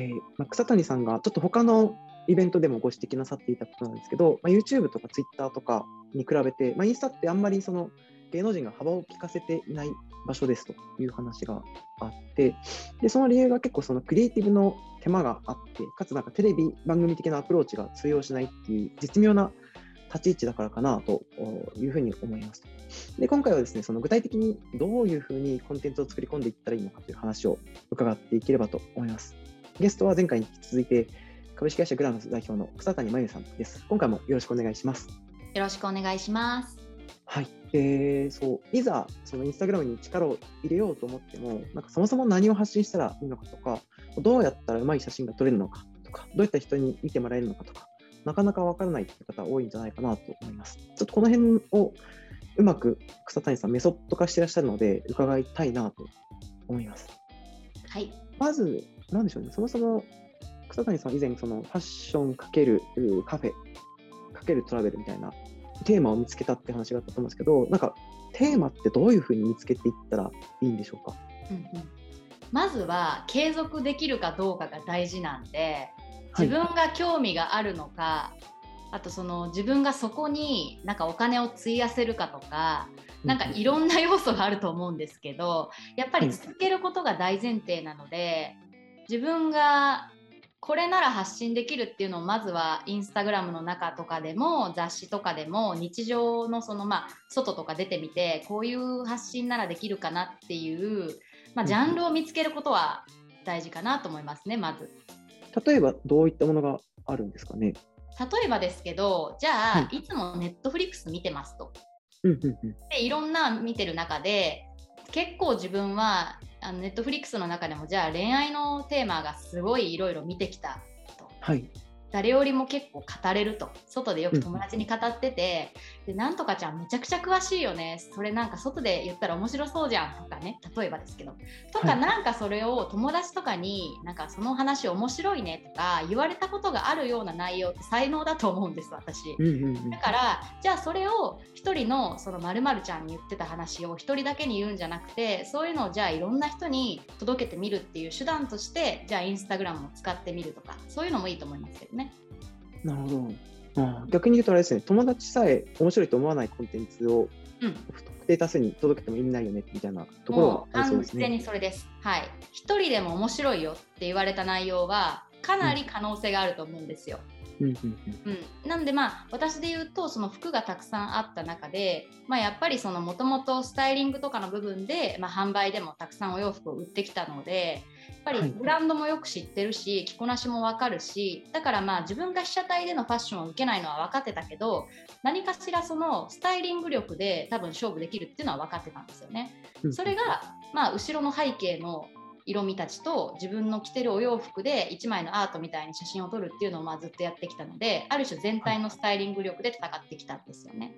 えま、草谷さんがちょっと他のイベントでもご指摘なさっていたことなんですけど、まあ、YouTube とか Twitter とかに比べて、まあ、インスタってあんまりその芸能人が幅を利かせていない場所ですという話があってでその理由が結構そのクリエイティブの手間があってかつなんかテレビ番組的なアプローチが通用しないっていう絶妙な立ち位置だからかなというふうに思います。で今回はですねその具体的にどういうふうにコンテンツを作り込んでいったらいいのかという話を伺っていければと思います。ゲストは前回に引き続いて株式会社グラムス代表の草谷真由さんです。今回もよろしくお願いします。よろしくお願いします。はい。えー、そう、いざ、そのインスタグラムに力を入れようと思っても、なんかそもそも何を発信したらいいのかとか、どうやったらうまい写真が撮れるのかとか、どういった人に見てもらえるのかとか、なかなかわからないって方多いんじゃないかなと思います。ちょっとこの辺をうまく草谷さんメソッド化してらっしゃるので、伺いたいなと思います。はい。まず、なんでしょうね、そもそも草谷さん以前、そのファッションかけるカフェかけるトラベルみたいなテーマを見つけたって話があったと思うんですけど、なんかテーマってどういうふうに見つけていったらいいんでしょうか？うんうん、まずは継続できるかどうかが大事なんで、自分が興味があるのか、はい、あとその自分がそこになんかお金を費やせるかとか、なんかいろんな要素があると思うんですけど、やっぱり続けることが大前提なので、自分がこれなら発信できるっていうのをまずはインスタグラムの中とかでも雑誌とかでも日常のそのまあ外とか出てみてこういう発信ならできるかなっていう、まあ、ジャンルを見つけることは大事かなと思いますねまず。例えばどういったものがあるんですかね？例えばですけどじゃあ、はい、いつもネットフリックス見てますと。でいろんな見てる中で結構自分はあのネットフリックスの中でもじゃあ恋愛のテーマがすごいいろいろ見てきたと、はい、誰よりも結構語れると。外でよく友達に語ってて、うん、でなんとかちゃんめちゃくちゃ詳しいよね。それなんか外で言ったら面白そうじゃん。とかね。例えばですけど。とか、なんかそれを友達とかになんかその話面白いね。とか言われたことがあるような内容って才能だと思うんです私、うんうんうん、だからじゃあそれを1人のその〇〇ちゃんに言ってた話を1人だけに言うんじゃなくてそういうのをじゃあいろんな人に届けてみるっていう手段としてじゃあインスタグラムを使ってみるとかそういうのもいいと思いますけどね。なるほど。あ逆に言うとあれですね、友達さえ面白いと思わないコンテンツを、不特定多数に届けても意味ないよねみたいなところはありそうですね。完全にそれです。はい。一人でも面白いよって言われた内容は、かなり可能性があると思うんですよ。うん、なんでまあ私で言うとその服がたくさんあった中で、まあ、やっぱりそのもともとスタイリングとかの部分で、まあ、販売でもたくさんお洋服を売ってきたのでやっぱりブランドもよく知ってるし着こなしも分かるしだからまあ自分が被写体でのファッションを受けないのは分かってたけど何かしらそのスタイリング力で多分勝負できるっていうのは分かってたんですよね。それがまあ後ろの背景の色味たちと自分の着てるお洋服で1枚のアートみたいに写真を撮るっていうのをまあずっとやってきたのである種全体のスタイリング力で戦ってきたんですよね。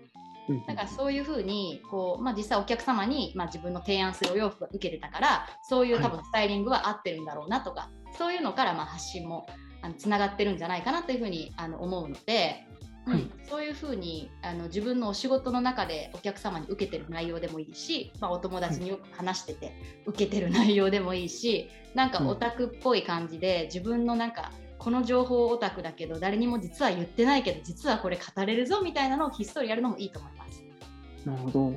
だからそういうふうにこう、まあ、実際お客様に、まあ、自分の提案するお洋服が受けてたからそういう多分スタイリングは合ってるんだろうなとか、はい、そういうのからまあ発信もあのつながってるんじゃないかなというふうにあの思うので、はい、そういうふうにあの自分のお仕事の中でお客様に受けてる内容でもいいし、まあ、お友達によく話してて受けてる内容でもいいしなんかオタクっぽい感じで自分のなんかこの情報オタクだけど誰にも実は言ってないけど実はこれ語れるぞみたいなのをひっそりやるのもいいと思います。なるほど。うん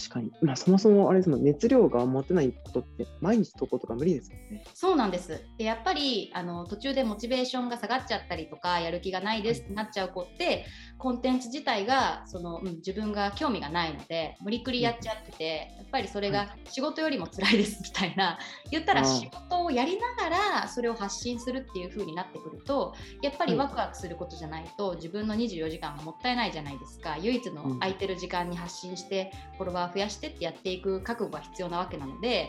確かに、まあ、そもそもあれですもん熱量が持てないことって毎日投稿とか無理ですもんね。そうなんです。でやっぱりあの途中でモチベーションが下がっちゃったりとかやる気がないですってなっちゃう子って、コンテンツ自体がその、うん、自分が興味がないので無理くりやっちゃってて、やっぱりそれが仕事よりも辛いですみたいな 言ったら仕事をやりながらそれを発信するっていう風になってくるとやっぱりワクワクすることじゃないと自分の24時間がもったいないじゃないですか。唯一の空いてる時間に発信してフォロワー増やしてってやっていく覚悟が必要なわけなので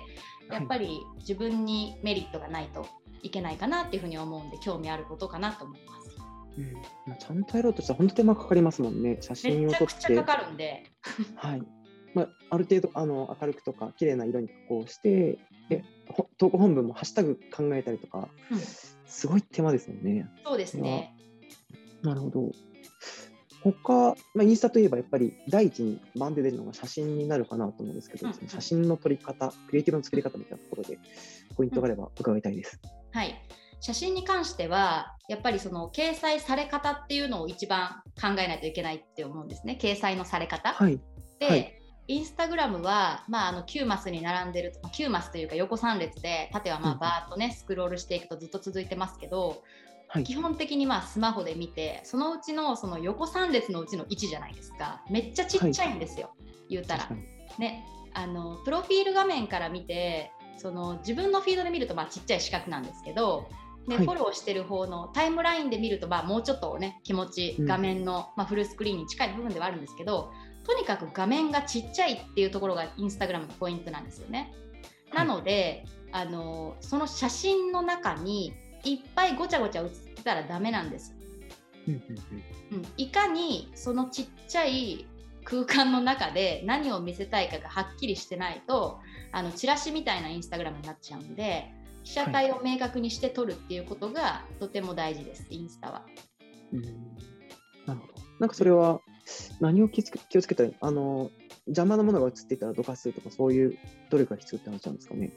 やっぱり自分にメリットがないといけないかなっていうふうに思うんで興味あることかなと思います。うんまあ、ちゃんとやろうとしたら本当手間かかりますもんね写真を撮って。かかるんで。はいまあ、ある程度あの明るくとか綺麗な色に加工してで投稿本文もハッシュタグ考えたりとか、うん、すごい手間ですよね。そうですね。なるほど。他、まあ、インスタといえばやっぱり第一にバンで出るのが写真になるかなと思うんですけど、うん写真の撮り方、クリエイティブの作り方みたいなところでポイントがあれば伺いたいです。はい。写真に関してはやっぱりその掲載され方っていうのを一番考えないといけないって思うんですね掲載のされ方。はい、で、はいインスタグラムは、まあ、あの9マスに並んでる9マスというか横3列で縦はまあうんバーッとねスクロールしていくとずっと続いてますけどはい。基本的にまあスマホで見てそのうちのその横3列のうちの1じゃないですか。めっちゃちっちゃいんですよ、言うたら。ね。あのプロフィール画面から見てその自分のフィードで見るとまあちっちゃい四角なんですけどで、はい。フォローしてる方のタイムラインで見るとまあもうちょっとね気持ちうん画面の、まあ、フルスクリーンに近い部分ではあるんですけどとにかく画面がちっちゃいっていうところがインスタグラムのポイントなんですよね。なので、あのその写真の中にいっぱいごちゃごちゃ写ってたらダメなんです。うんいかにそのちっちゃい空間の中で何を見せたいかがはっきりしてないとあのチラシみたいなインスタグラムになっちゃうんで被写体を明確にして撮るっていうことがとても大事です、インスタは。うんなるほど。なんかそれは何を気をつけ気をつけたらあの邪魔なものが映っていたらどかするとかそういう努力が必要って話なんですかね？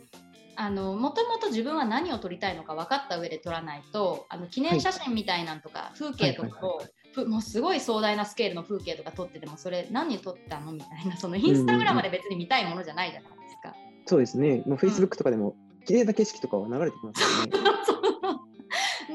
あのもともと自分は何を撮りたいのか分かった上で撮らないとあの記念写真みたいなんとか、風景とかを、はいふもうすごい壮大なスケールの風景とか撮っててもそれ何撮ったのみたいなそのインスタグラムで別に見たいものじゃないじゃないですか。そうですね。もう Facebook とかでも綺麗な景色とかは流れてきますよね。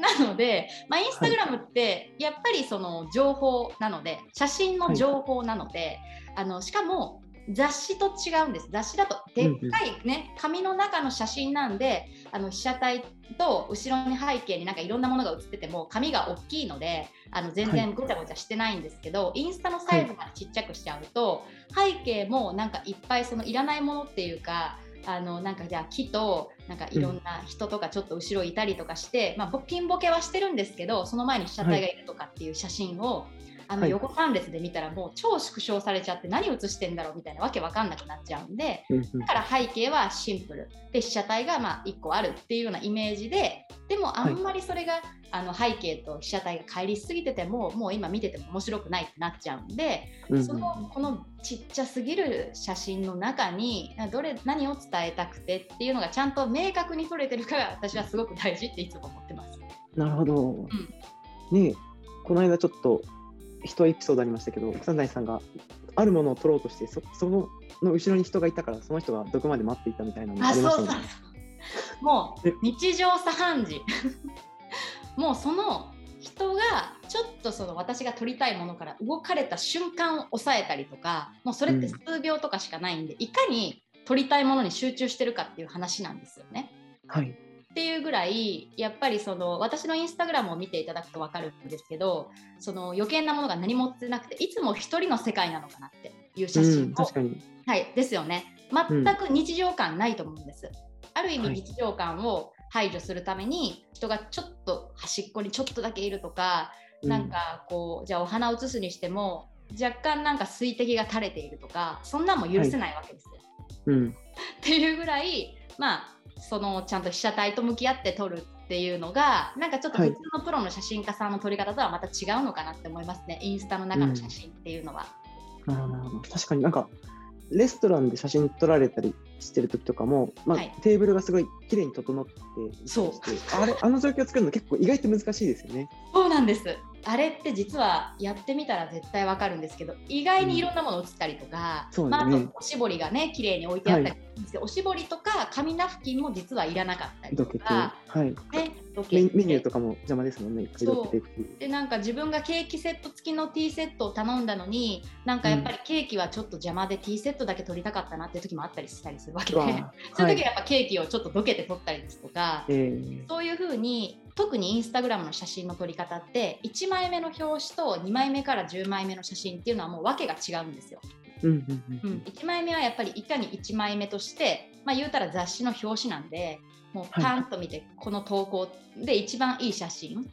なので、まあ、インスタグラムってやっぱりその情報なので、写真の情報なので、あのしかも雑誌と違うんです。雑誌だとでっかいね、紙の中の写真なんであの被写体と後ろに背景になんかいろんなものが写ってても紙が大きいのであの全然ごちゃごちゃしてないんですけど、インスタのサイズがちっちゃくしちゃうと、背景もなんかいっぱいそのいらないものっていうかあのなんかじゃあ木となんかいろんな人とかちょっと後ろいたりとかして、まあ、ぼピンボケはしてるんですけどその前に被写体がいるとかっていう写真を、あのはい。横3列で見たらもう超縮小されちゃって何写してんだろうみたいなわけわかんなくなっちゃうんでうんうん。だから背景はシンプル。で被写体がまあ1個あるっていうようなイメージででもあんまりそれが、あの背景と被写体が乖離しすぎててももう今見てても面白くないってなっちゃうんでうんうんそのこのちっちゃすぎる写真の中にどれ何を伝えたくてっていうのがちゃんと明確に撮れてるかが私はすごく大事っていつも思ってます。なるほど。ねえこの間ちょっと一エピソードありましたけど、草谷さんがあるものを取ろうとして、そそのの後ろに人がいたから、その人がどこまで待っていたみたいなのがあありましたね。もうえ？日常茶飯事 もうその人がちょっとその私が撮りたいものから動かれた瞬間を抑えたりとかもうそれって数秒とかしかないんで、いかに撮りたいものに集中してるかっていう話なんですよね。はい。っていうぐらいやっぱりその私のインスタグラムを見ていただくと分かるんですけどその余計なものが何もってなくていつも一人の世界なのかなっていう写うん、真を、確かに。はい、ですよね。全く日常感ないと思うんです、ある意はい。味日常感を排除するために人がちょっと端っこにちょっとだけいるとか、なんかこうじゃあお花を写すにしても若干なんか水滴が垂れているとかそんなんも許せないわけですよ、うん、うん。っていうぐらいまあそのちゃんと被写体と向き合って撮るっていうのがなんかちょっとはい。普通のプロの写真家さんの撮り方とはまた違うのかなって思いますね、インスタの中の写真っていうのは。なるほどなるほど確かになんかレストランで写真撮られたりしてる時とかも、まあはい。テーブルがすごい綺麗に整ってそう。あれあの状況を作るの結構意外と難しいですよね。そうなんですあれって実はやってみたら絶対わかるんですけど意外にいろんなもの映ったりとか、まあ、あそうだね。とおしぼりがね綺麗に置いてあったりするんですけど、おしぼりとか紙ナフキンも実はいらなかったりとか、はい、ね、メメニューとかも邪魔ですもんね。でなんか自分がケーキセット付きのティーセットを頼んだのになんかやっぱりケーキはちょっと邪魔でティーセットだけ取りたかったなっていう時もあったりしたりするわけで、うわ そういう時はいはやっぱケーキをちょっとどけて取ったりですとか、えー。そういう風に特にインスタグラムの写真の撮り方って1枚目の表紙と2枚目から10枚目の写真っていうのはもう訳が違うんですよ。うんうんううん。ん、1枚目はやっぱりいかに1枚目として、まあ、言うたら雑誌の表紙なんでもうパンと見てこの投稿で一番いい写真。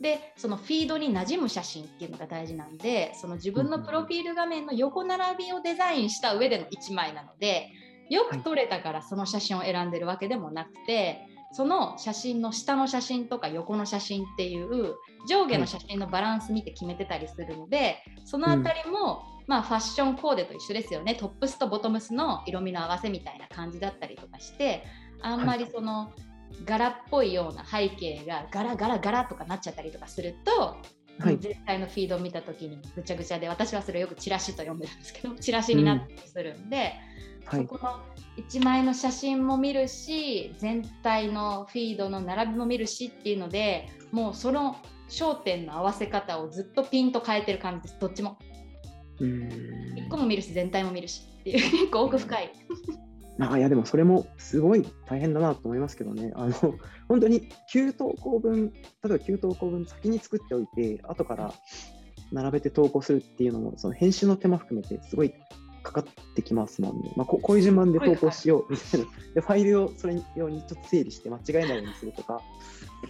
でそのフィードに馴染む写真っていうのが大事なんでその自分のプロフィール画面の横並びをデザインした上での1枚なのでよく撮れたからその写真を選んでるわけでもなくてその写真の下の写真とか横の写真っていう上下の写真のバランス見て決めてたりするのでそのあたりも、まあファッションコーデと一緒ですよね。トップスとボトムスの色味の合わせみたいな感じだったりとかしてあんまりその、柄っぽいような背景がガラガラガラとかなっちゃったりとかすると、はい、全体のフィードを見た時にぐちゃぐちゃで私はそれよくチラシと呼んでるんですけどチラシになったりするんで、うん、そこの1枚の写真も見るし全体のフィードの並びも見るしっていうのでもうその焦点の合わせ方をずっとピンと変えてる感じです。どっちも。1個も見るし全体も見るしっていう。結構奥深い。あいやでもそれもすごい大変だなと思いますけどね、あの本当に9投稿分、例えば9投稿分先に作っておいて、後から並べて投稿するっていうのも、その編集の手間含めてすごいかかってきますもんね。まあ、ここういう順番で投稿しようみたいな、でファイルをそれ用にちょっと整理して間違えないようにするとか。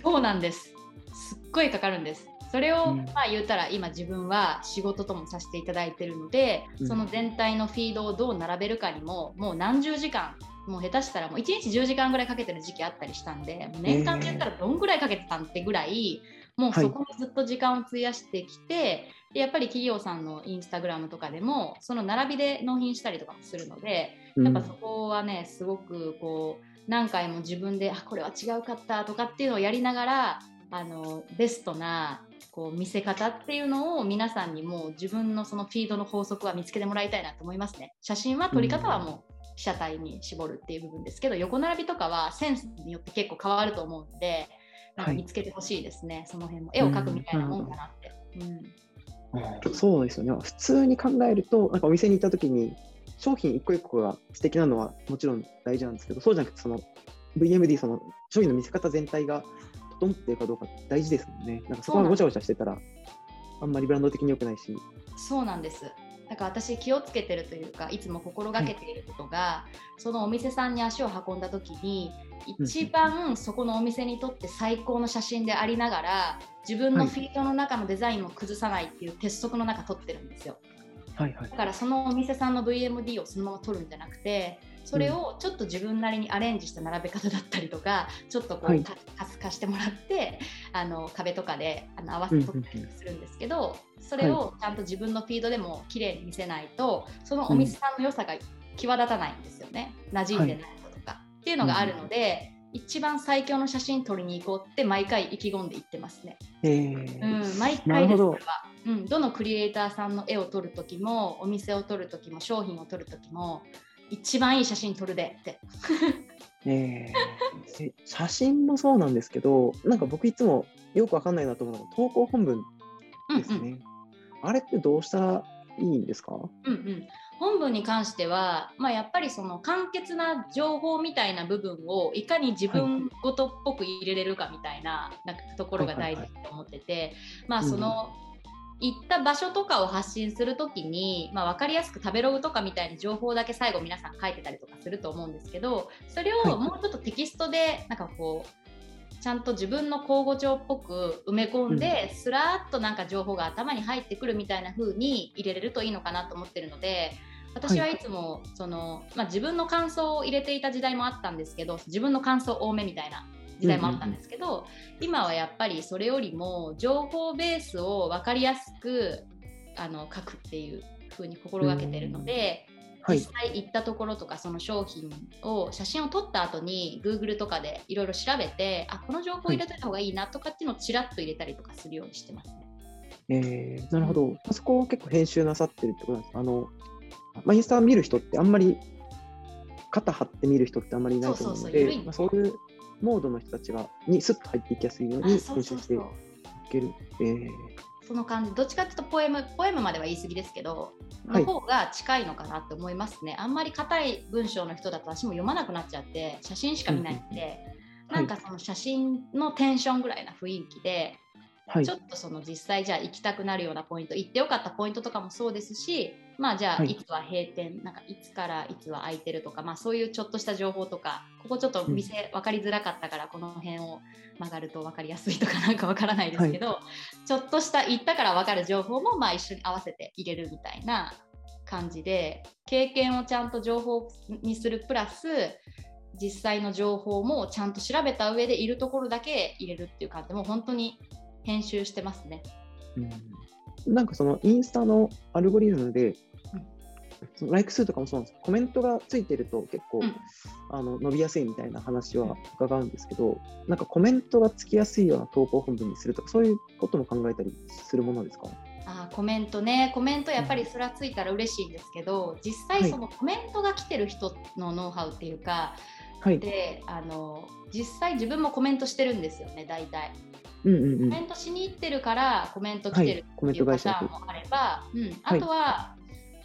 そうなんです。すっごいかかるんです。それを、まあ言ったら今自分は仕事ともさせていただいてるので、その全体のフィードをどう並べるかにももう何十時間もう下手したらもう1日10時間ぐらいかけてる時期あったりしたんで年間で言ったらどんぐらいかけてたんってぐらいもうそこにずっと時間を費やしてきて、はい、でやっぱり企業さんのインスタグラムとかでもその並びで納品したりとかもするのでやっぱそこはねすごくこう何回も自分であこれは違うかったとかっていうのをやりながらあのベストなこう見せ方っていうのを皆さんにも自分のそのフィードの法則は見つけてもらいたいなと思いますね。写真は撮り方はもう被写体に絞るっていう部分ですけど横並びとかはセンスによって結構変わると思うんでなんか見つけてほしいですね、はい、その辺も絵を描くみたいなもんかなって。うん、そうですよね普通に考えるとなんかお店に行った時に商品一個一個が素敵なのはもちろん大事なんですけどそうじゃなくてその VMD その商品の見せ方全体が整ってるかどうか大事ですもんね。なんかそこがごちゃごちゃしてたら、あんまりブランド的に良くないし。そうなんです。だから私気をつけてるというかいつも心がけていることが、はい、そのお店さんに足を運んだ時に一番そこのお店にとって最高の写真でありながら自分のフィードの中のデザインも崩さないっていう鉄則の中撮ってるんですよ。はいはい、だからそのお店さんの VMD をそのまま撮るんじゃなくてそれをちょっと自分なりにアレンジした並べ方だったりとかちょっとこう、はい、貸してもらってあの壁とかであの合わせて撮ったりするんですけど、それをちゃんと自分のフィードでも綺麗に見せないとそのお店さんの良さが際立たないんですよね。馴染んでないこととか、はい、っていうのがあるので。一番最強の写真撮りに行こうって毎回意気込んで言ってますね。えー、うん、毎回ですこれは、うん、どのクリエイターさんの絵を撮る時もお店を撮る時も商品を撮る時も一番いい写真撮るでって。え。ー、写真もそうなんですけど、なんか僕いつもよくわかんないなと思うのが投稿本文ですね。うんうん、あれってどうしたらいいんですか、うんうん、本文に関しては、まあ、やっぱりその簡潔な情報みたいな部分をいかに自分ごとっぽく入れれるかみたいな,、なんかところが大事と思ってて、まあその、うん行った場所とかを発信するときに、まあ、分かりやすく食べログとかみたいに情報だけ最後皆さん書いてたりとかすると思うんですけどそれをもうちょっとテキストでなんかこうちゃんと自分の口語帳っぽく埋め込んで、うん、すらっとなんか情報が頭に入ってくるみたいな風に入れれるといいのかなと思ってるので私はいつもその、まあ、自分の感想を入れていた時代もあったんですけど自分の感想多めみたいな時代もあったんですけど、うん、今はやっぱりそれよりも情報ベースを分かりやすくあの書くっていう風に心がけてるので、うん、実際行ったところとかその商品を写真を撮った後に Google とかでいろいろ調べてあこの情報入れといた方がいいなとかっていうのをちらっと入れたりとかするようにしてますね。えー、なるほど、そこは結構編集なさってるってことなんですあの、まあ、インスタ見る人ってあんまり肩張って見る人ってあんまりいないと思うので、そういうモードの人たちがにスッと入っていきやすいように編集していける。えー、その感じどっちかっていうとポエムポエムまでは言い過ぎですけどの方が近いのかなって思いますね、はい、あんまり硬い文章の人だと私も読まなくなっちゃって写真しか見ないんで、うん、なんかその写真のテンションぐらいな雰囲気で、はい、ちょっとその実際じゃあ行きたくなるようなポイント行ってよかったポイントとかもそうですしまあじゃあい。つは閉店、なんかいつからいつは空いてるとか、まあそういうちょっとした情報とか、ここちょっと店分かりづらかったからこの辺を曲がると分かりやすいとか なんか分からないですけど、はい、ちょっとした行ったから分かる情報もまあ一緒に合わせて入れるみたいな感じで、経験をちゃんと情報にするプラス、実際の情報もちゃんと調べた上でいるところだけ入れるっていう感じでもう本当に編集してますね。うん。なんかそのインスタのアルゴリズムでそのライク数とかもそうなんですコメントがついてると結構、うん。あの伸びやすいみたいな話は伺うんですけど、なんかコメントがつきやすいような投稿本文にするとか、そういうことも考えたりするものですか？あーコメントね。コメントやっぱりそれはついたら嬉しいんですけど実はい。際そのコメントが来てる人のノウハウっていうか、はい。であの実際自分もコメントしてるんですよね大体。うんうんうん。コメントしに行ってるからコメント来てるっていうパもあれば、うん、あとは、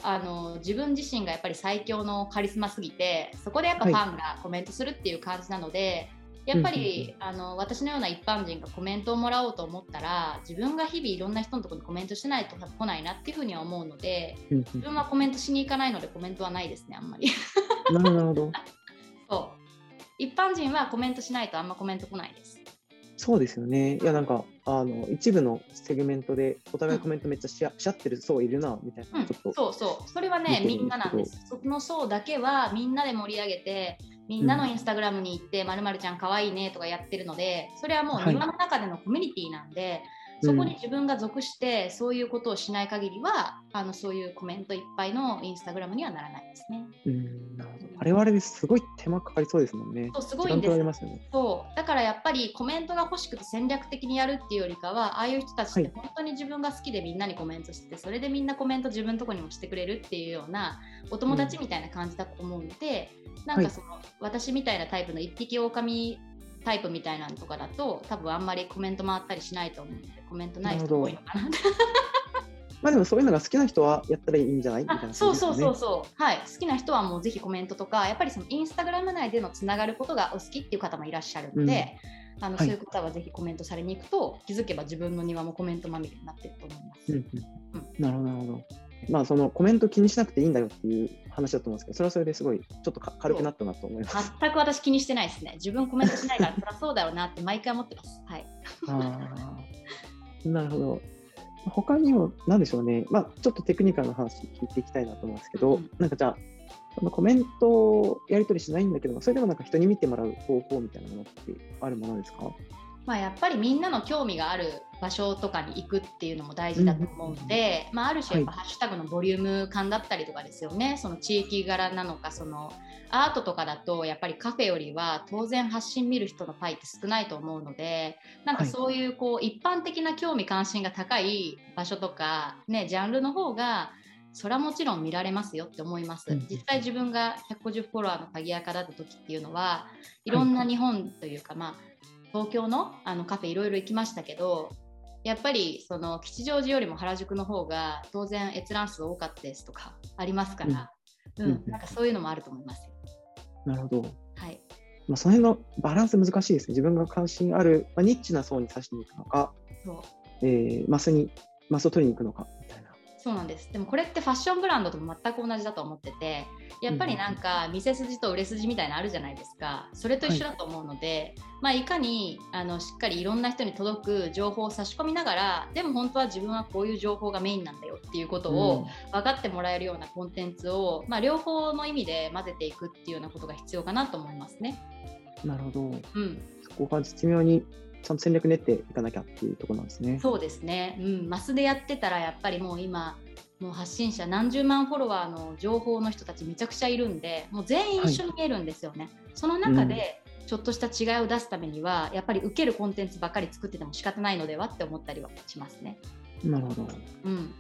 あの自分自身がやっぱり最強のカリスマすぎてそこでやっぱはいファンがコメントするっていう感じなので、やっぱり、あの私のような一般人がコメントをもらおうと思ったら自分が日々いろんな人のところにコメントしないと来ないなっていうふうには思うので自分はコメントしに行かないのでコメントはないですねあんまり。なるほど。そう一般人はコメントしないとあんまコメント来ないです。そうですよね。いや、なんか、あの、一部のセグメントで、お互いコメントめっちゃし,、し合ってる層いるな、みたいな、うん。そうそうそれはねみんななんですその層だけはみんなで盛り上げてみんなのインスタグラムに行って「まるまるちゃんかわいいね」とかやってるのでそれはもうはい庭の中でのコミュニティなんで、そこに自分が属してそういうことをしない限りはあのそういうコメントいっぱいのインスタグラムにはならないですね。うん、なるほど。あれはあれですごい手間かかりそうですもんね。そうすごいんですね。そうだからやっぱりコメントが欲しくて戦略的にやるっていうよりかはああいう人たちってはい本当に自分が好きでみんなにコメントしてそれでみんなコメント自分のとこにもしてくれるっていうようなお友達みたいな感じだと思うので、なんかその、私みたいなタイプの一匹狼タイプみたいなのとかだと多分あんまりコメント回ったりしないと思うのでコメントない人多いのかな。まあでもそういうのが好きな人はやったらいいんじゃない？みたいなね。そうそうそうそう。はい。好きな人はもうぜひコメントとかやっぱりそのインスタグラム内でのつながることがお好きっていう方もいらっしゃるので、あのはい。そういう方はぜひコメントされに行くと気づけば自分の庭もコメントまみれになってると思います。うん。うん。なるほど、なるほど。まあそのコメント気にしなくていいんだよっていう話だと思うんですけど、それはそれですごいちょっとか軽くなったなと思います。全く私気にしてないですね。自分コメントしないからそりゃそうだろうなって毎回思ってます。はい。あーなるほど。他にも、なんでしょうね、まあ、ちょっとテクニカルな話聞いていきたいなと思うんですけど、うんなんかじゃあ、そのコメントをやり取りしないんだけど、それでもなんか人に見てもらう方法みたいなものってあるものですか？まあ、やっぱりみんなの興味がある場所とかに行くっていうのも大事だと思うので、まあ、ある種やっぱハッシュタグのボリューム感だったりとかですよね、その地域柄なのかそのアートとかだとやっぱりカフェよりは当然発信見る人のパイって少ないと思うのでなんかはい。そういうこう一般的な興味関心が高い場所とか、ね、ジャンルの方がそれはもちろん見られますよって思います。うん実際自分が150フォロワーの鍵垢だった時っていうのはいろんな日本というか、まあ東京のあのカフェいろいろ行きましたけどやっぱりその吉祥寺よりも原宿の方が当然閲覧数多かったですとかありますから、うんうんうんなんかそういうのもあると思いますよ。なるほど。はい、まあ、その辺のバランス難しいですね。自分が関心ある、まあ、ニッチな層に刺しに行くのか、そうえーマスに、マスを取りに行くのか。そうなんです。でもこれってファッションブランドとも全く同じだと思っててやっぱりなんか見せ筋と売れ筋みたいなのあるじゃないですか。それと一緒だと思うので、い。まあ、いかにあのしっかりいろんな人に届く情報を差し込みながらでも本当は自分はこういう情報がメインなんだよっていうことを分かってもらえるようなコンテンツを、まあ、両方の意味で混ぜていくっていうようなことが必要かなと思いますね。うんなるほど。うん、そこが絶妙にちゃんと戦略練っていかなきゃっていうところなんですね。そうですね、うん、マスでやってたらやっぱりもう今もう発信者何十万フォロワーの情報の人たちめちゃくちゃいるんでもう全員一緒に見えるんですよね。その中でちょっとした違いを出すためにはやっぱり受けるコンテンツばっかり作ってても仕方ないのではって思ったりはしますね。なるほど。うん、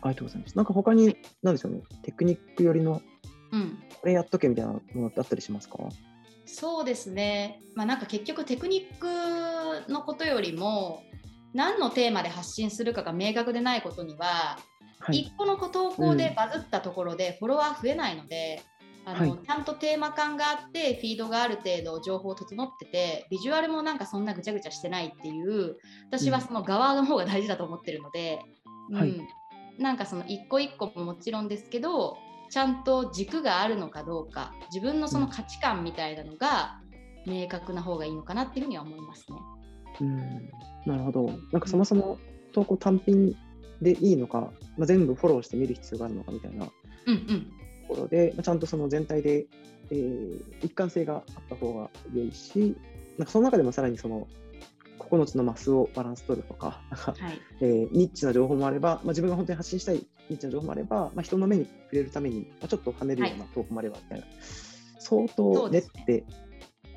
ありがとうございます。なんか他に、なんでしょうね、テクニック寄りの、うんこれやっとけみたいなものってあったりしますか？そうですね、まあ、なんか結局テクニックのことよりも何のテーマで発信するかが明確でないことには、はい。1個の投稿でバズったところでフォロワー増えないので、あのはい。ちゃんとテーマ感があってフィードがある程度情報整っててビジュアルもなんかそんなぐちゃぐちゃしてないっていう私はその側の方が大事だと思ってるので、うん。はい。なんかその一個一個ももちろんですけどちゃんと軸があるのかどうか自分のその価値観みたいなのが明確な方がいいのかなっていうふうには思いますね。うん。なるほど。なんかそもそも投稿単品でいいのか、まあ、全部フォローして見る必要があるのかみたいなとうんうんころで、まあ、ちゃんとその全体で、えー一貫性があった方が良いし、なんかその中でもさらにその9つのマスをバランス取るとか、なんかはいえーニッチな情報もあれば、まあ、自分が本当に発信したいニッチな情報もあれば、まあ、人の目に触れるために、まあ、ちょっと跳ねるような投稿もあればみたいな、相当練って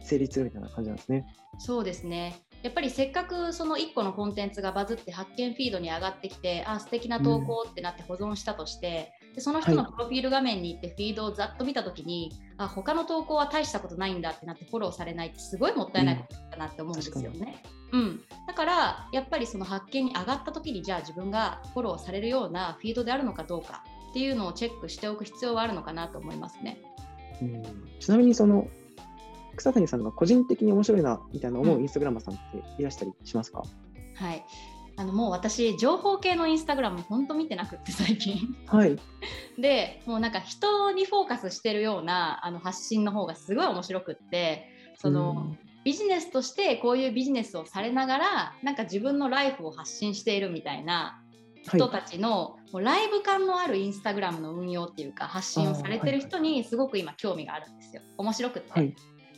成立するみたいな感じなんですね。そうですねやっぱりせっかくその1個のコンテンツがバズって発見フィードに上がってきてあ素敵な投稿ってなって保存したとして、うん、でその人のプロフィール画面に行ってフィードをざっと見た時に、はい、あ他の投稿は大したことないんだってなってフォローされないってすごいもったいないことだなって思うんですよね。うん、うん、だからやっぱりその発見に上がった時にじゃあ自分がフォローされるようなフィードであるのかどうかっていうのをチェックしておく必要はあるのかなと思いますね。うん、ちなみにその草谷さんが個人的に面白いなみたいな思うインスタグラマーさんっていらしたりしますか、はい。あのもう私情報系のインスタグラム本当見てなくって最近。はい、でもうなんか人にフォーカスしてるようなあの発信の方がすごい面白くってその、ビジネスとしてこういうビジネスをされながらなんか自分のライフを発信しているみたいな人たちの、はい、もうライブ感のあるインスタグラムの運用っていうか発信をされてる人にすごく今興味があるんですよ。面白くって。はい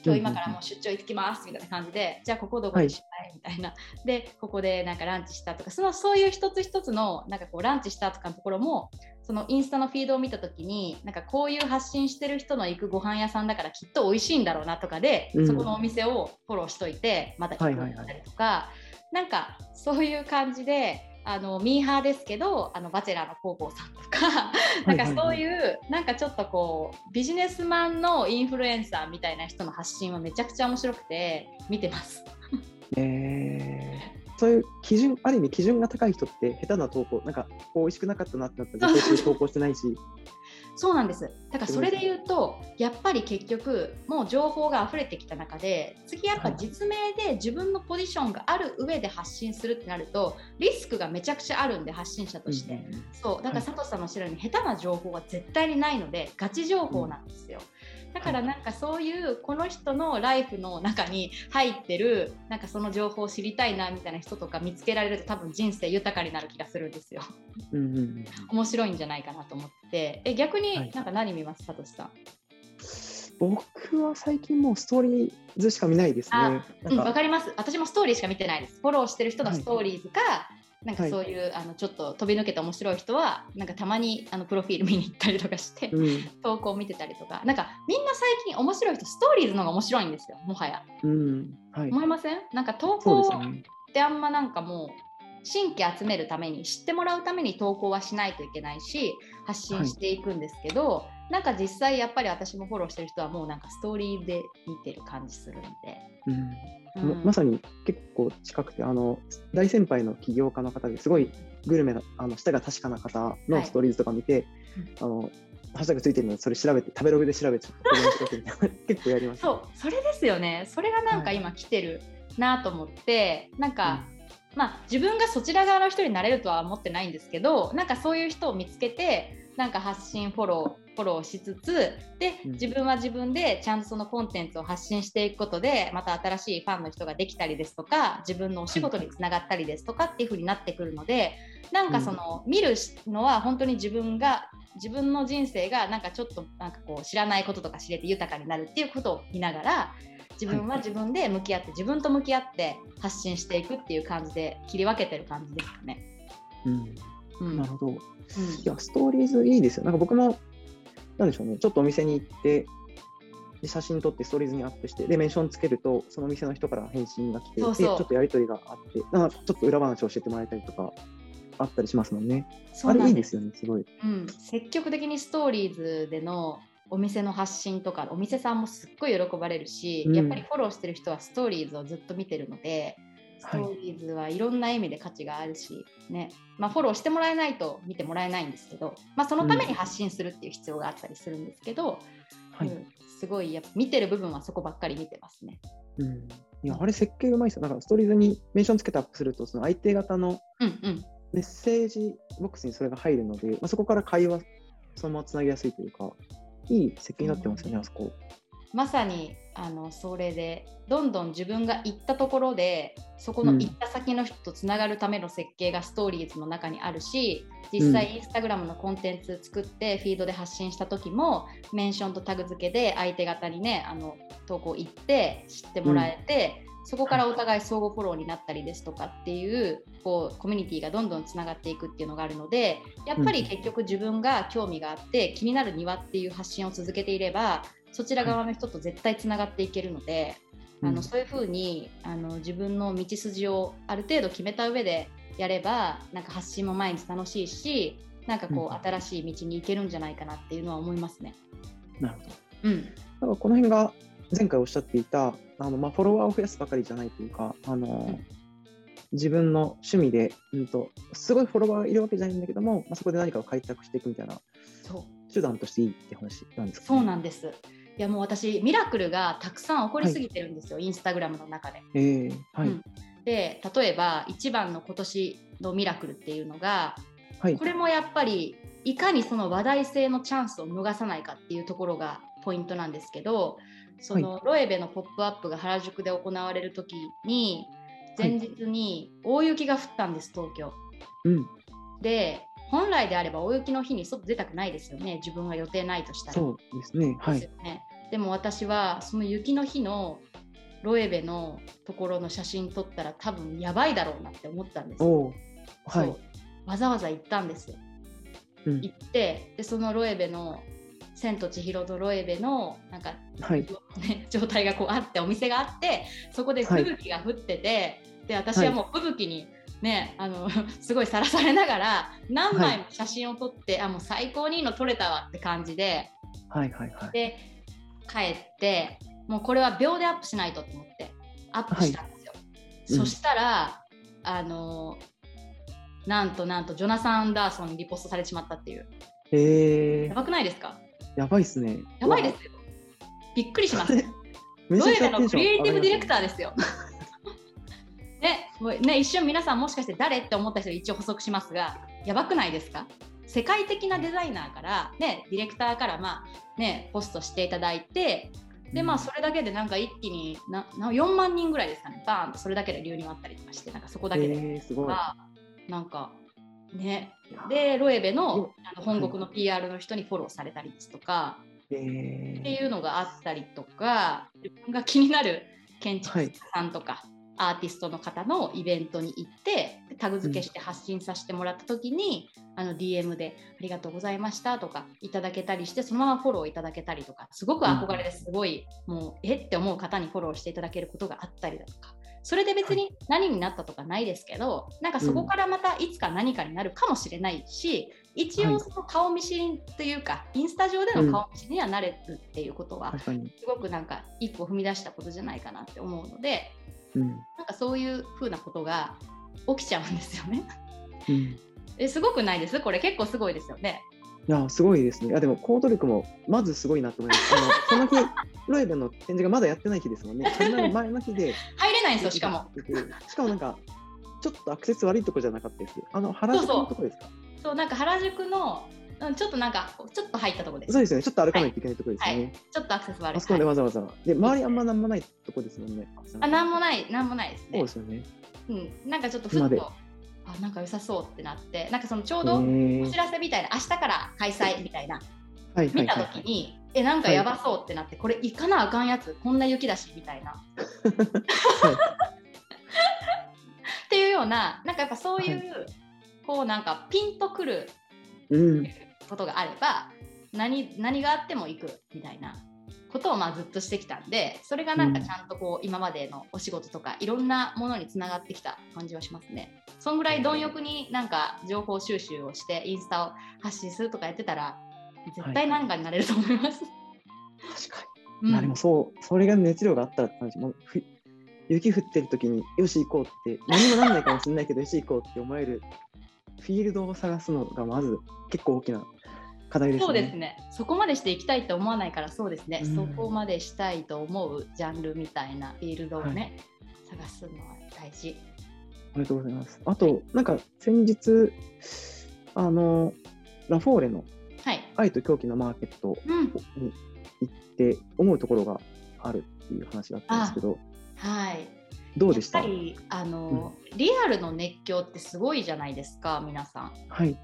今日今からもう出張行ってきますみたいな感じで、じゃあここどこでしないみたいな、でここでなんかランチしたとかそのそういう一つ一つのなんかこうランチしたとかのところもそのインスタのフィードを見た時になんかこういう発信してる人の行くご飯屋さんだからきっと美味しいんだろうなとかで、うん、そこのお店をフォローしといてまた行くったりとか、はいはいはい、なんかそういう感じであのミーハーですけどあのバチェラーの広報さんとかなんかそういう、なんかちょっとこうビジネスマンのインフルエンサーみたいな人の発信はめちゃくちゃ面白くて見てます。えー、そういう基準ある意味基準が高い人って下手な投稿なんか美味しくなかったなってなったら絶対投稿してないしそうなんです。だからそれで言うとやっぱり結局もう情報が溢れてきた中で次やっぱ実名で自分のポジションがある上で発信するってなるとリスクがめちゃくちゃあるんで発信者として、うん、そう。だから佐藤さんのおっしゃるように下手な情報は絶対にないのでガチ情報なんですよ。うんだからなんかそういうこの人のライフの中に入ってるなんかその情報を知りたいなみたいな人とか見つけられると多分人生豊かになる気がするんですよ。うんうんうん、面白いんじゃないかなと思ってえ逆になんか何見ます、さとしさん。僕は最近もうストーリーズしか見ないですね。うん、わかります。私もストーリーしか見てないです。フォローしてる人のストーリーズか、はいなんかそういう、はい、あのちょっと飛び抜けて面白い人はなんかたまにあのプロフィール見に行ったりとかして、うん、投稿を見てたりとか。なんかみんな最近面白い人ストーリーズの方が面白いんですよもはや、うん。はい、思いません？なんか投稿ってあんまなんかもう新規集めるために知ってもらうために投稿はしないといけないし発信していくんですけど、はい、なんか実際やっぱり私もフォローしてる人はもうなんかストーリーで見てる感じするんで、うん。まさに結構近くてあの大先輩の起業家の方ですごいグルメなあの舌が確かな方のストーリーズとか見て、はい、あのハッシュタグついてるのでそれ調べて食べログで調べて結構やります。そうそれですよね。それがなんか今来てるなと思って、はい、なんか、うん、まあ自分がそちら側の人になれるとは思ってないんですけどなんかそういう人を見つけてなんか発信フォローフォローしつつで自分は自分でちゃんとそのコンテンツを発信していくことでまた新しいファンの人ができたりですとか自分のお仕事につながったりですとかっていう風になってくるのでなんかその見るのは本当に自分が自分の人生がなんかちょっとなんかこう知らないこととか知れて豊かになるっていうことを見ながら自分は自分で向き合って自分と向き合って発信していくっていう感じで切り分けてる感じですかね。うん、うん、なるほど。うん、いやストーリーズいいですよ。なんか僕もなんでしょうね、ちょっとお店に行って、で写真撮ってストーリーズにアップして、で、メンションつけると、その店の人から返信が来て、そうちょっとやり取りがあって、なんかちょっと裏話を教えてもらえたりとか、あったりしますもんね。あれいいですよね、すごい、うん。積極的にストーリーズでのお店の発信とか、お店さんもすっごい喜ばれるし、うん、やっぱりフォローしてる人はストーリーズをずっと見てるので、ストーリーズはいろんな意味で価値があるし、ね。まあ、フォローしてもらえないと見てもらえないんですけど、まあ、そのために発信するっていう必要があったりするんですけど、うん、はい、すごいやっぱ見てる部分はそこばっかり見てますね。うん、いやあれ設計うまいですよ。なんかストーリーズにメンションつけてアップするとその相手方のメッセージボックスにそれが入るので、まあ、そこから会話そのままつなぎやすいというかいい設計になってますよね、うん、あそこ。まさにあのそれでどんどん自分が行ったところでそこの行った先の人とつながるための設計がストーリーズの中にあるし実際インスタグラムのコンテンツ作ってフィードで発信した時もメンションとタグ付けで相手方にねあの投稿行って知ってもらえて、そこからお互い相互フォローになったりですとかっていうこうコミュニティがどんどんつながっていくっていうのがあるのでやっぱり結局自分が興味があって気になる庭っていう発信を続けていればそちら側の人と絶対つながっていけるので、あのそういうふうにあの自分の道筋をある程度決めた上でやればなんか発信も毎日楽しいしなんかこう、新しい道に行けるんじゃないかなっていうのは思いますね。なるほど。うん、だからこの辺が前回おっしゃっていたあの、まあ、フォロワーを増やすばかりじゃないというか、あの、うん、自分の趣味で、うんと、すごいフォロワーがいるわけじゃないんだけども、まあ、そこで何かを開拓していくみたいな手段としていいって話なんですか、ね、そうなんです。いやもう私ミラクルがたくさん起こりすぎてるんですよ、はい、インスタグラムの中で。えーはい、うん、で例えば一番の今年のミラクルっていうのが、はい、これもやっぱりいかにその話題性のチャンスを逃さないかっていうところがポイントなんですけどその、ロエベのポップアップが原宿で行われる時に前日に大雪が降ったんです東京。うん、で本来であれば大雪の日に外出たくないですよね。自分が予定ないとしたら。そうですね。はい。でね。でも私はその雪の日のロエベのところの写真撮ったら多分やばいだろうなって思ったんです。よ。はい、わざわざ行ったんですよ。うん、行ってでそのロエベの「千と千尋とロエベの」なんか、はい。ね、状態がこうあってお店があってそこで吹雪が降ってて、はい、で私はもう吹雪にね、あの すごいさらされながら何枚も写真を撮って、はい、あもう最高にいいの撮れたわって感じで、はいはいはい、で帰ってもうこれは秒でアップしないとと思ってアップしたんですよ、はい、そしたら、うん、あのなんとなんとジョナサン・アンダーソンにリポストされてしまったっていう。えー、やばくないですか？やばいっすね。やばいですよ。びっくりします。ロエベのクリエイティブディレクターですよ。ねね、一瞬皆さんもしかして誰って思った人一応補足しますがやばくないですか？世界的なデザイナーから、ね、ディレクターから、まあね、ポストしていただいてでまあそれだけでなんか一気になな4万人ぐらいですかね。バーンとそれだけで流入あったりとかしてなんかそこだけで、えー、すごい。なんかね。でロエベのあの本国の PR の人にフォローされたりですとか、えー、っていうのがあったりとか自分が気になる建築家さんとか、はい。アーティストの方のイベントに行ってタグ付けして発信させてもらった時に、うん、あの DM で「ありがとうございました」とかいただけたりしてそのままフォローいただけたりとかすごく憧れですごい、うん、もうえ？って思う方にフォローしていただけることがあったりだとかそれで別に何になったとかないですけど、はい、なんかそこからまたいつか何かになるかもしれないし、うん、一応その顔見知りというか、はい、インスタ上での顔見知りにはなれるっていうことは、すごくなんか一歩踏み出したことじゃないかなって思うので。うん、なんかそういうふうなことが起きちゃうんですよね。うん、えすごくないです？これ結構すごいですよね。いやすごいですね。いやでも行動力もまずすごいなと思います。あの その日ロエベの展示がまだやってない日ですもんね。そんな前の日で入れないんですよしかも。しかもなんかちょっとアクセス悪いとこじゃなかったです。あの原宿のとこですか？そうなんか原宿のうん、ちょっとなんか、ちょっと入ったところです。そうですね、ちょっと歩かないといけないところですね、はいはい。ちょっとアクセス悪い。あそこでわざわざ。で、周りあんまなんもないとこですもんね。あ、なんもない、なんもないですね。そうですよね。うん、なんかちょっとふっと、あ、なんか良さそうってなって、なんかそのちょうどお知らせみたいな、明日から開催みたいな、はい、見たときに、え、なんかやばそうってなって、これ行かなあかんやつ、こんな雪だしみたいな。っていうような、なんかやっぱそういう、こうなんかピンとくる、うん。ことがあれば何何があっても行くみたいなことをまあずっとしてきたんでそれがなんかちゃんとこう今までのお仕事とかいろんなものにつながってきた感じはしますね。そんぐらい貪欲になんか情報収集をしてインスタを発信するとかやってたら絶対何かになれると思います。はい、確かに。うん、でもそうそれが熱量があったら雪降ってる時によし行こうって何もなんないかもしれないけどよし行こうって思えるフィールドを探すのがまず結構大きな課題ですね。そうですね。そこまでしていきたいと思わないからそうですね、うん、そこまでしたいと思うジャンルみたいなフィールドをね、はい、探すのは大事。ありがとうございます。あと、なんか先日、あの、ラフォーレの愛と狂気のマーケットに行って思うところがあるっていう話だったんですけど、はい。どうでした？やっぱりあの、うん、リアルの熱狂ってすごいじゃないですか皆さん。はい、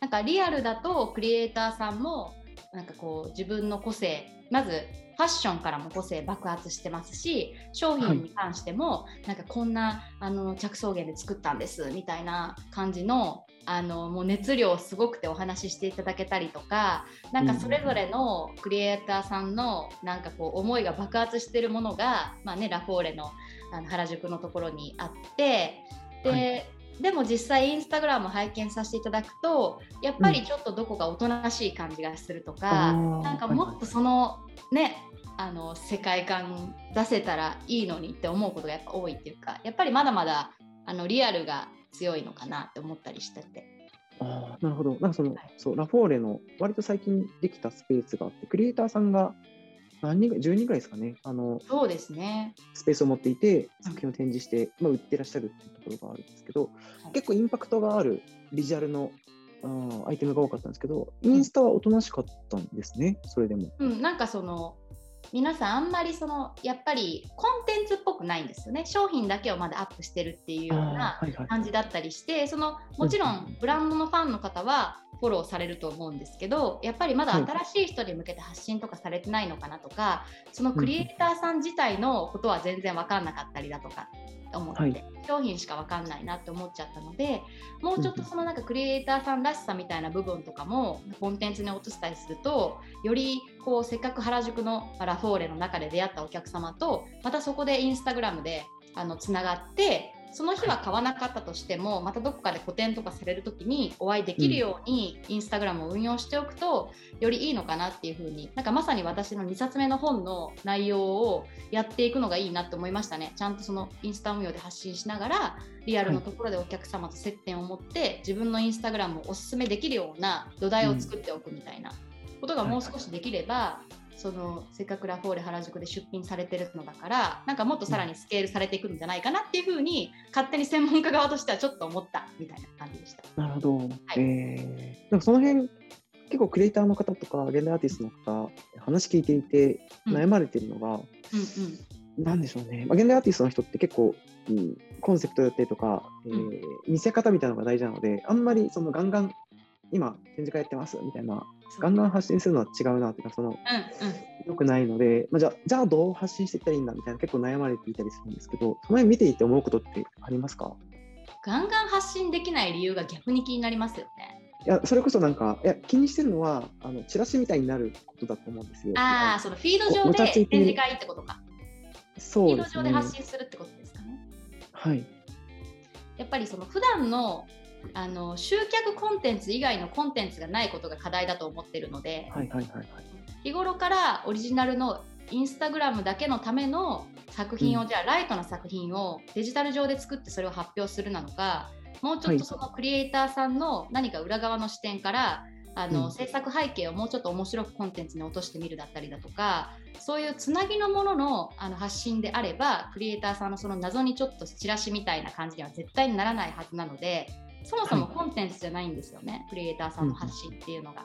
なんかリアルだとクリエイターさんもなんかこう自分の個性まずファッションからも個性爆発してますし商品に関しても、なんかこんなあの着想源で作ったんですみたいな感じのあのもう熱量すごくてお話ししていただけたりとかなんかそれぞれのクリエイターさんのなんかこう思いが爆発しているものが、まあね、ラフォーレのあの原宿のところにあってで、はい。でも実際インスタグラム拝見させていただくとやっぱりちょっとどこかおとなしい感じがするとか、うん、なんかもっとそのねあの世界観出せたらいいのにって思うことがやっぱ多いっていうかやっぱりまだまだあのリアルが強いのかなって思ったりしてて。あなるほど。なんかその、はい、そうラフォーレの割と最近できたスペースがあって、クリエイターさんが何人ぐらい、10人ぐらいですかね。あのそうですね。スペースを持っていて、作品を展示して、うん、まあ、売ってらっしゃるっていうところがあるんですけど、はい、結構インパクトがあるビジュアルのあアイテムが多かったんですけど、インスタはおとなしかったんですね、それでも。うん、なんかその、皆さんあんまりそのやっぱりコンテンツっぽくないんですよね商品だけをまだアップしてるっていうような感じだったりして、はいはい、そのもちろんブランドのファンの方はフォローされると思うんですけどやっぱりまだ新しい人に向けて発信とかされてないのかなとか、そのクリエイターさん自体のことは全然分かんなかったりだとか思って、はい、商品しか分かんないなって思っちゃったのでもうちょっとそのなんかクリエイターさんらしさみたいな部分とかもコンテンツに落としたりするとよりこうせっかく原宿のラフォーレの中で出会ったお客様とまたそこでインスタグラムであのつながってその日は買わなかったとしてもまたどこかで個展とかされる時にお会いできるように、インスタグラムを運用しておくとよりいいのかなっていう風になんかまさに私の2冊目の本の内容をやっていくのがいいなって思いましたね。ちゃんとそのインスタ運用で発信しながらリアルのところでお客様と接点を持って、自分のインスタグラムをおすすめできるような土台を作っておくみたいなことがもう少しできれば、そのせっかくラフォーレ原宿で出品されてるのだからなんかもっとさらにスケールされていくんじゃないかなっていうふうに勝手に専門家側としてはちょっと思ったみたいな感じでした。なるほど、はい、えー、なんかその辺結構クリエイターの方とか現代アーティストの方話聞いていて悩まれてるのが、うんうん。うん、なんでしょうね、まあ、現代アーティストの人って結構、うん、コンセプト予定とか、えー、見せ方みたいなのが大事なのであんまりそのガンガン今展示会やってますみたいなガンガン発信するのは違うなっていうかその、うんうん、よくないので、まあ、じゃじゃあどう発信していったらいいんだみたいな結構悩まれていたりするんですけどその辺見ていて思うことってありますか？ガンガン発信できない理由が逆に気になりますよね。いやそれこそなんかいや気にしてるのはあのチラシみたいになることだと思うんですよ。ああそのフィード上で展示会ってことか。そうです、ね、フィード上で発信するってことですかね。はい。やっぱりその普段のあの集客コンテンツ以外のコンテンツがないことが課題だと思ってるので、はいはいはいはい、日頃からオリジナルのインスタグラムだけのための作品を、うん、じゃあライトな作品をデジタル上で作ってそれを発表するなのかもうちょっとそのクリエイターさんの何か裏側の視点からあの、うん、制作背景をもうちょっと面白くコンテンツに落としてみるだったりだとかそういうつなぎのもののあの発信であればクリエイターさんのその謎にちょっとチラシみたいな感じには絶対にならないはずなのでそもそもコンテンツじゃないんですよね、はい、クリエイターさんの発信っていうのが。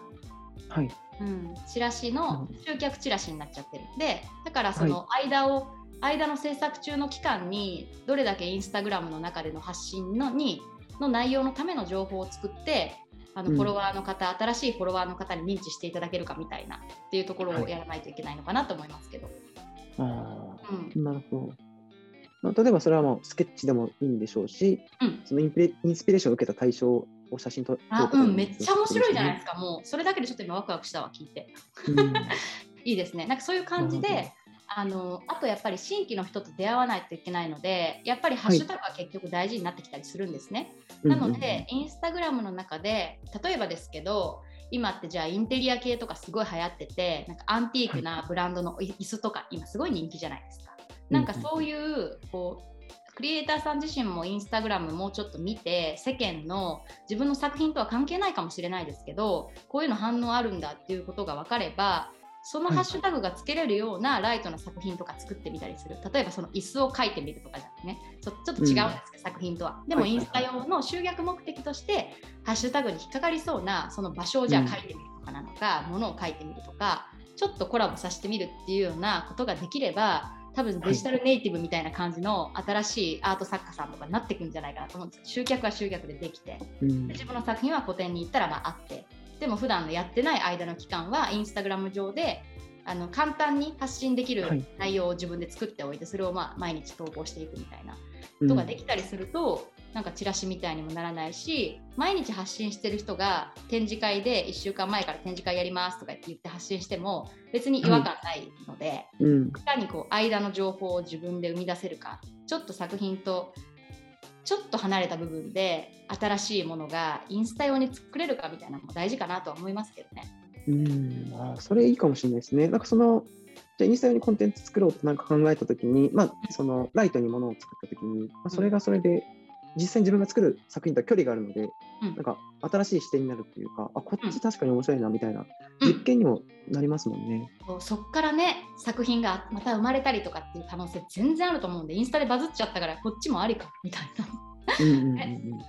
はい。うん、チラシの集客チラシになっちゃってる。んでだからその間を、はい、間の制作中の期間にどれだけインスタグラムの中での発信のにの内容のための情報を作ってあのフォロワーの方、うん、新しいフォロワーの方に認知していただけるかみたいなっていうところをやらないといけないのかなと思いますけど。はい、あうん、なるほど。まあ、例えばそれはもうスケッチでもいいんでしょうし、うん、そのインプインスピレーションを受けた対象を写真撮あ、うん、めっちゃ面白いじゃないですか、もうそれだけでちょっと今ワクワクしたわ、聞いて。うん、いいですね。なんかそういう感じで、あのあとやっぱり新規の人と出会わないといけないので、やっぱりハッシュタグは結局大事になってきたりするんですね。はい、なので、インスタグラムの中で、例えばですけど、今ってじゃあインテリア系とかすごい流行ってて、なんかアンティークなブランドの椅子とか今すごい人気じゃないですか。なんかそういうこうクリエイターさん自身もインスタグラムもうちょっと見て世間の自分の作品とは関係ないかもしれないですけどこういうの反応あるんだっていうことが分かればそのハッシュタグがつけれるようなライトな作品とか作ってみたりする。例えばその椅子を描いてみるとかじゃね。ちょっと違うんですけど、うん、作品とは。でもインスタ用の集客目的としてハッシュタグに引っかかりそうなその場所をじゃあ書いてみるとかなのか、うん、ものを書いてみるとかちょっとコラボさせてみるっていうようなことができれば多分デジタルネイティブみたいな感じの新しいアート作家さんとかになっていくんじゃないかなと思うんです集客は集客でできて、うん、自分の作品は個展に行ったらまああって。でも普段のやってない間の期間はインスタグラム上であの簡単に発信できる内容を自分で作っておいて、それをまあ毎日投稿していくみたいなことができたりすると、うん、なんかチラシみたいにもならないし毎日発信してる人が展示会で1週間前から展示会やりますとか言って発信しても別に違和感ないので、はいうん、いかにこう間の情報を自分で生み出せるかちょっと作品とちょっと離れた部分で新しいものがインスタ用に作れるかみたいなのも大事かなとは思いますけどね。うんあそれいいかもしれないですね。なんかそのじゃインスタ用にコンテンツ作ろうとなんか考えたときに、まあ、そのライトにものを作ったときに、まあ、それがそれで実際に自分が作る作品とは距離があるので、うん、なんか新しい視点になるっていうか、あこっち確かに面白いなみたいな実験にもなりますもんね。うん、そっからね作品がまた生まれたりとかっていう可能性全然あると思うんでインスタでバズっちゃったからこっちもありかみたいな。うんうんうんうん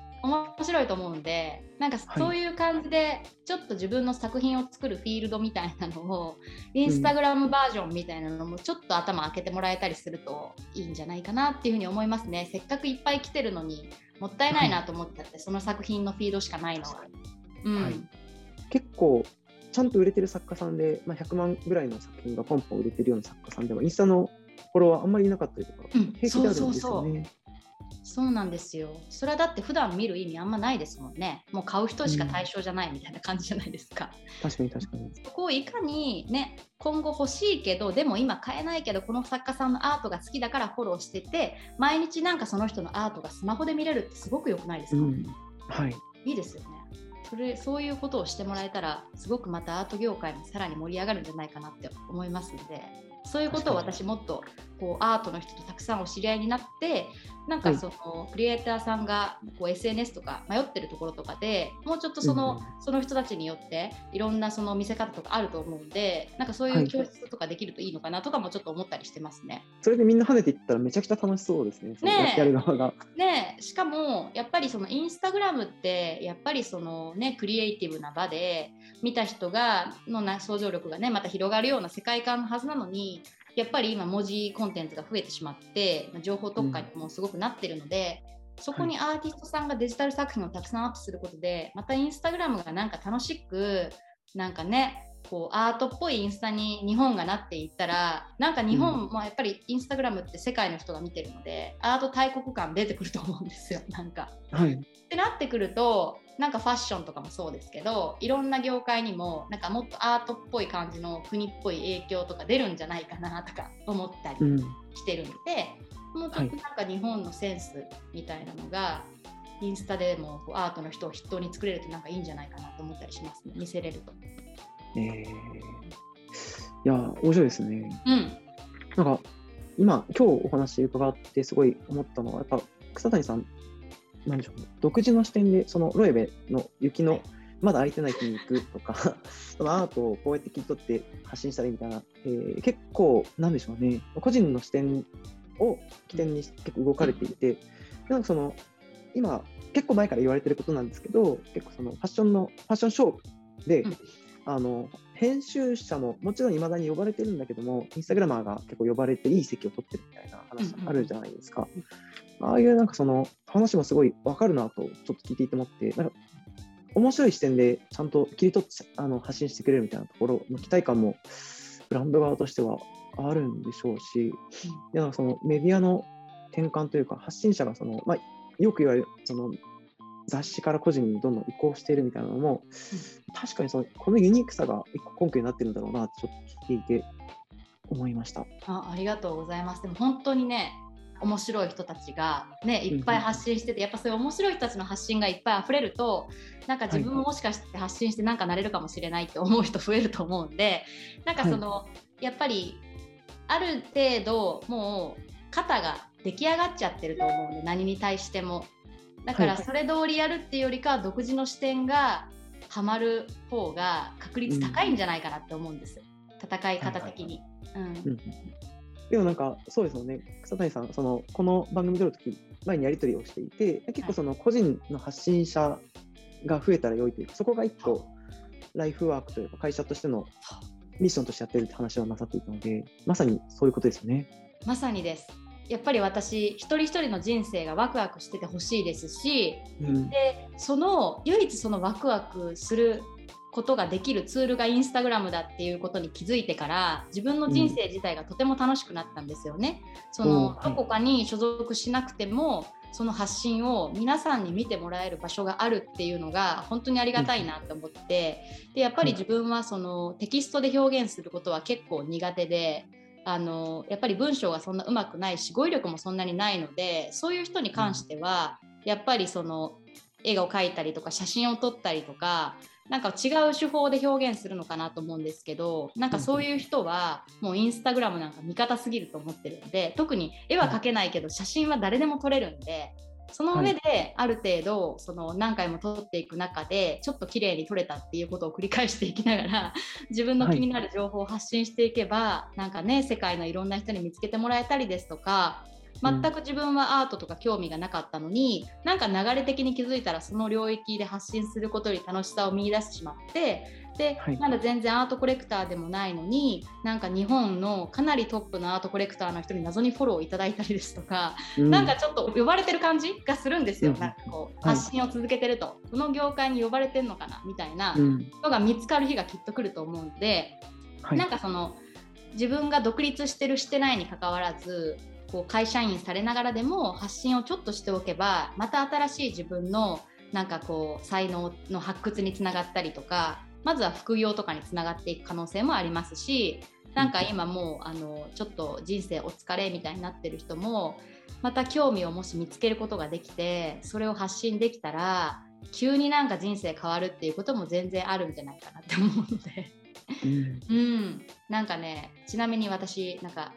面白いと思うんでなんかそういう感じでちょっと自分の作品を作るフィールドみたいなのをインスタグラムバージョンみたいなのもちょっと頭開けてもらえたりするといいんじゃないかなっていうふうに思いますね。せっかくいっぱい来てるのにもったいないなと思っちゃって、はい、その作品のフィードしかないのは、うん、はい、結構ちゃんと売れてる作家さんで、まあ、100万ぐらいの作品がポンポン売れてるような作家さんでもインスタのフォロワーあんまりいなかったりとか、うん、平気であるんですよね。そうそうそうそうなんですよ。それはだって普段見る意味あんまないですもんね。もう買う人しか対象じゃないみたいな感じじゃないですか。うん、確かに確かに。そこをいかにね、今後欲しいけど、でも今買えないけど、この作家さんのアートが好きだからフォローしてて、毎日なんかその人のアートがスマホで見れるってすごく良くないですか、うん、はい。いいですよね。それそういうことをしてもらえたら、すごくまたアート業界もさらに盛り上がるんじゃないかなって思いますので、そういうことを私もっとこうアートの人とたくさんお知り合いになってなんかその、クリエイターさんがこう SNS とか迷ってるところとかでもうちょっとその,、その人たちによっていろんなその見せ方とかあると思うんでなんかそういう教室とかできるといいのかなとかもちょっと思ったりしてますね。それでみんな跳ねていったらめちゃくちゃ楽しそうですね。ねやる側が。ねしかもやっぱりそのインスタグラムってやっぱりそのねクリエイティブな場で見た人がのな想像力がねまた広がるような世界観のはずなのにやっぱり今文字コンテンツが増えてしまって情報特化にもすごくなってるので、うん、そこにアーティストさんがデジタル作品をたくさんアップすることでまたインスタグラムがなんか楽しくなんかねこうアートっぽいインスタに日本がなっていったらなんか日本もやっぱりインスタグラムって世界の人が見てるのでアート大国感出てくると思うんですよ。なんか。はい、ってなってくるとなんかファッションとかもそうですけどいろんな業界にもなんかもっとアートっぽい感じの国っぽい影響とか出るんじゃないかなとか思ったりしてるので、うん、もうちょっとなんか日本のセンスみたいなのが、はい、インスタでもアートの人を筆頭に作れるとなんかいいんじゃないかなと思ったりしますね。見せれると。えー、いや面白いですね。うん、なんか今今日お話伺ってすごい思ったのはやっぱ草谷さんなんでしょうね、独自の視点で、そのロエベの雪のまだ空いてない日に行くとか、そのアートをこうやって切り取って発信したりみたいな、えー、結構、なんでしょうね、個人の視点を起点に結構動かれていて、なんかその、今、結構前から言われてることなんですけど、結構そのファッションの、ファッションショーで、うん、あの、編集者ももちろんいまだに呼ばれてるんだけども、インスタグラマーが結構呼ばれていい席を取ってるみたいな話あるじゃないですか。ああいうなんかその話もすごいわかるなとちょっと聞いていて思って、なんか面白い視点でちゃんと切り取ってあの発信してくれるみたいなところの期待感もブランド側としてはあるんでしょうし、うん、そのメディアの転換というか発信者がその、まあ、よく言われるその雑誌から個人にどんどん移行しているみたいなのも、うん、確かにそのこのユニークさが一個根拠になってるんだろうなってちょっと聞いていて思いました。あありがとうございます。でも本当にね面白い人たちが、ね、いっぱい発信してて、やっぱそういう面白い人たちの発信がいっぱい溢れるとなんか自分ももしかして発信してなんかなれるかもしれないって思う人増えると思うんでなんかその、はい、やっぱりある程度もう肩が出来上がっちゃってると思うんで何に対しても。だからそれ通りやるっていうよりかは独自の視点がはまる方が確率高いんじゃないかなって思うんです、うん、戦い方的に。でもなんかそうですよね。草谷さんそのこの番組撮るとき前にやり取りをしていて結構その個人の発信者が増えたら良いというかそこが一個ライフワークというか会社としてのミッションとしてやってるって話をなさっていたのでまさにそういうことですよね。まさにですやっぱり私一人一人の人生がワクワクしててほしいですし、うん、でその唯一そのワクワクすることができるツールがインスタグラムだっていうことに気づいてから自分の人生自体がとても楽しくなったんですよね。そのどこかに所属しなくてもその発信を皆さんに見てもらえる場所があるっていうのが本当にありがたいなって思ってでやっぱり自分はそのテキストで表現することは結構苦手で。あのやっぱり文章がそんなうまくないし語彙力もそんなにないのでそういう人に関してはやっぱりその絵を描いたりとか写真を撮ったりとかなんか違う手法で表現するのかなと思うんですけどなんかそういう人はもうインスタグラムなんか味方すぎると思ってるんで特に絵は描けないけど写真は誰でも撮れるんでその上である程度その何回も撮っていく中でちょっと綺麗に撮れたっていうことを繰り返していきながら 自分の気になる情報を発信していけば、なんかね世界のいろんな人に見つけてもらえたりですとか全く自分はアートとか興味がなかったのに、うん、なんか流れ的に気づいたらその領域で発信することに楽しさを見いだしてしまってで、はい、まだ全然アートコレクターでもないのになんか日本のかなりトップのアートコレクターの人に謎にフォローいただいたりですとか、うん、なんかちょっと呼ばれてる感じがするんですよ、うん、なんかこう発信を続けてると、はい、この業界に呼ばれてるのかなみたいな人が見つかる日がきっと来ると思うので、はい、なんかその自分が独立してるしてないにかかわらずこう会社員されながらでも発信をちょっとしておけばまた新しい自分のなんかこう才能の発掘につながったりとかまずは副業とかにつながっていく可能性もありますしなんか今もうあのちょっと人生お疲れみたいになってる人もまた興味をもし見つけることができてそれを発信できたら急になんか人生変わるっていうことも全然あるんじゃないかなって思うので。うん、うん、なんかねちなみに私なんか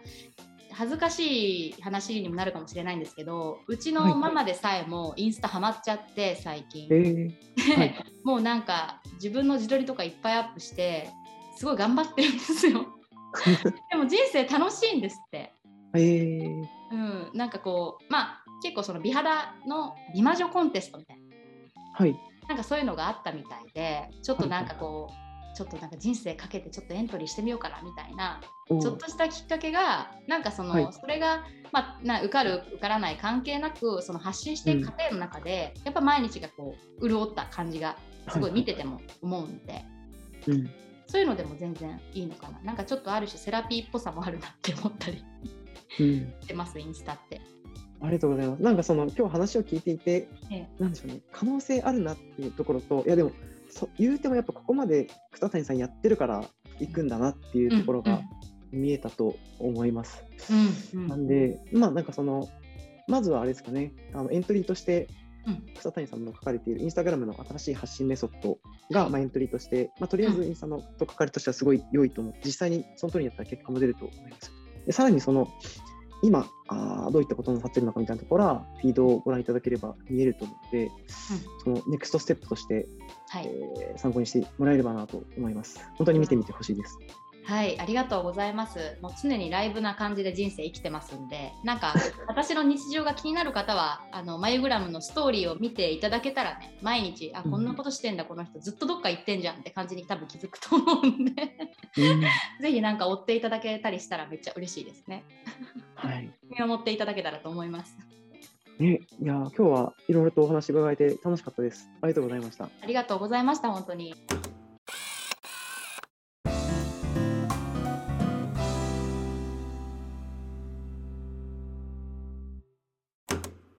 恥ずかしい話にもなるかもしれないんですけどうちのママでさえもインスタハマっちゃって最近、はい はい、もうなんか自分の自撮りとかいっぱいアップしてすごい頑張ってるんですよ。でも人生楽しいんですって、えー、うん、なんかこうまあ結構その美肌の美魔女コンテストみたいな、はい、なんかそういうのがあったみたいでちょっとなんかこう、はいちょっとなんか人生かけてちょっとエントリーしてみようかなみたいなちょっとしたきっかけがなんかその、はい、それが、まあ、な受かる受からない関係なくその発信していく過程の中で、うん、やっぱ毎日がこう潤った感じがすごい見てても思うんで、はいうん、そういうのでも全然いいのかな。なんかちょっとある種セラピーっぽさもあるなって思ったり。してます、インスタって。ありがとうございます。なんかその今日話を聞いていて、ええ、なんでしょうね、可能性あるなっていうところと、いやでもそ言うてもやっぱここまで草谷さんやってるから行くんだなっていうところが見えたと思います。うんうん、なんでまあなんかそのまずはあれですかねあのエントリーとして草谷さんの書かれているインスタグラムの新しい発信メソッドが、まあ、エントリーとして、まあ、とりあえずインスタのと書かれとしてはすごい良いと思う。実際にその通りにやったら結果も出ると思います。でさらにその今あどういったことをなさっているのかみたいなところはフィードをご覧いただければ見えると思うので、うん、そのネクストステップとして、はい、えー、参考にしてもらえればなと思います。本当に見てみてほしいです。はい、ありがとうございます。もう常にライブな感じで人生生きてますんで、なんか 私の日常が気になる方は、あのマユグラムのストーリーを見ていただけたらね、毎日、あ、こんなことしてんだ、この人、ずっとどっか行ってんじゃんって感じに多分気づくと思うんで、ぜひなんか追っていただけたりしたらめっちゃ嬉しいですね。はい。見守っていただけたらと思います。ね、いや今日はいろいろとお話伺えて楽しかったです。ありがとうございました。ありがとうございました、本当に。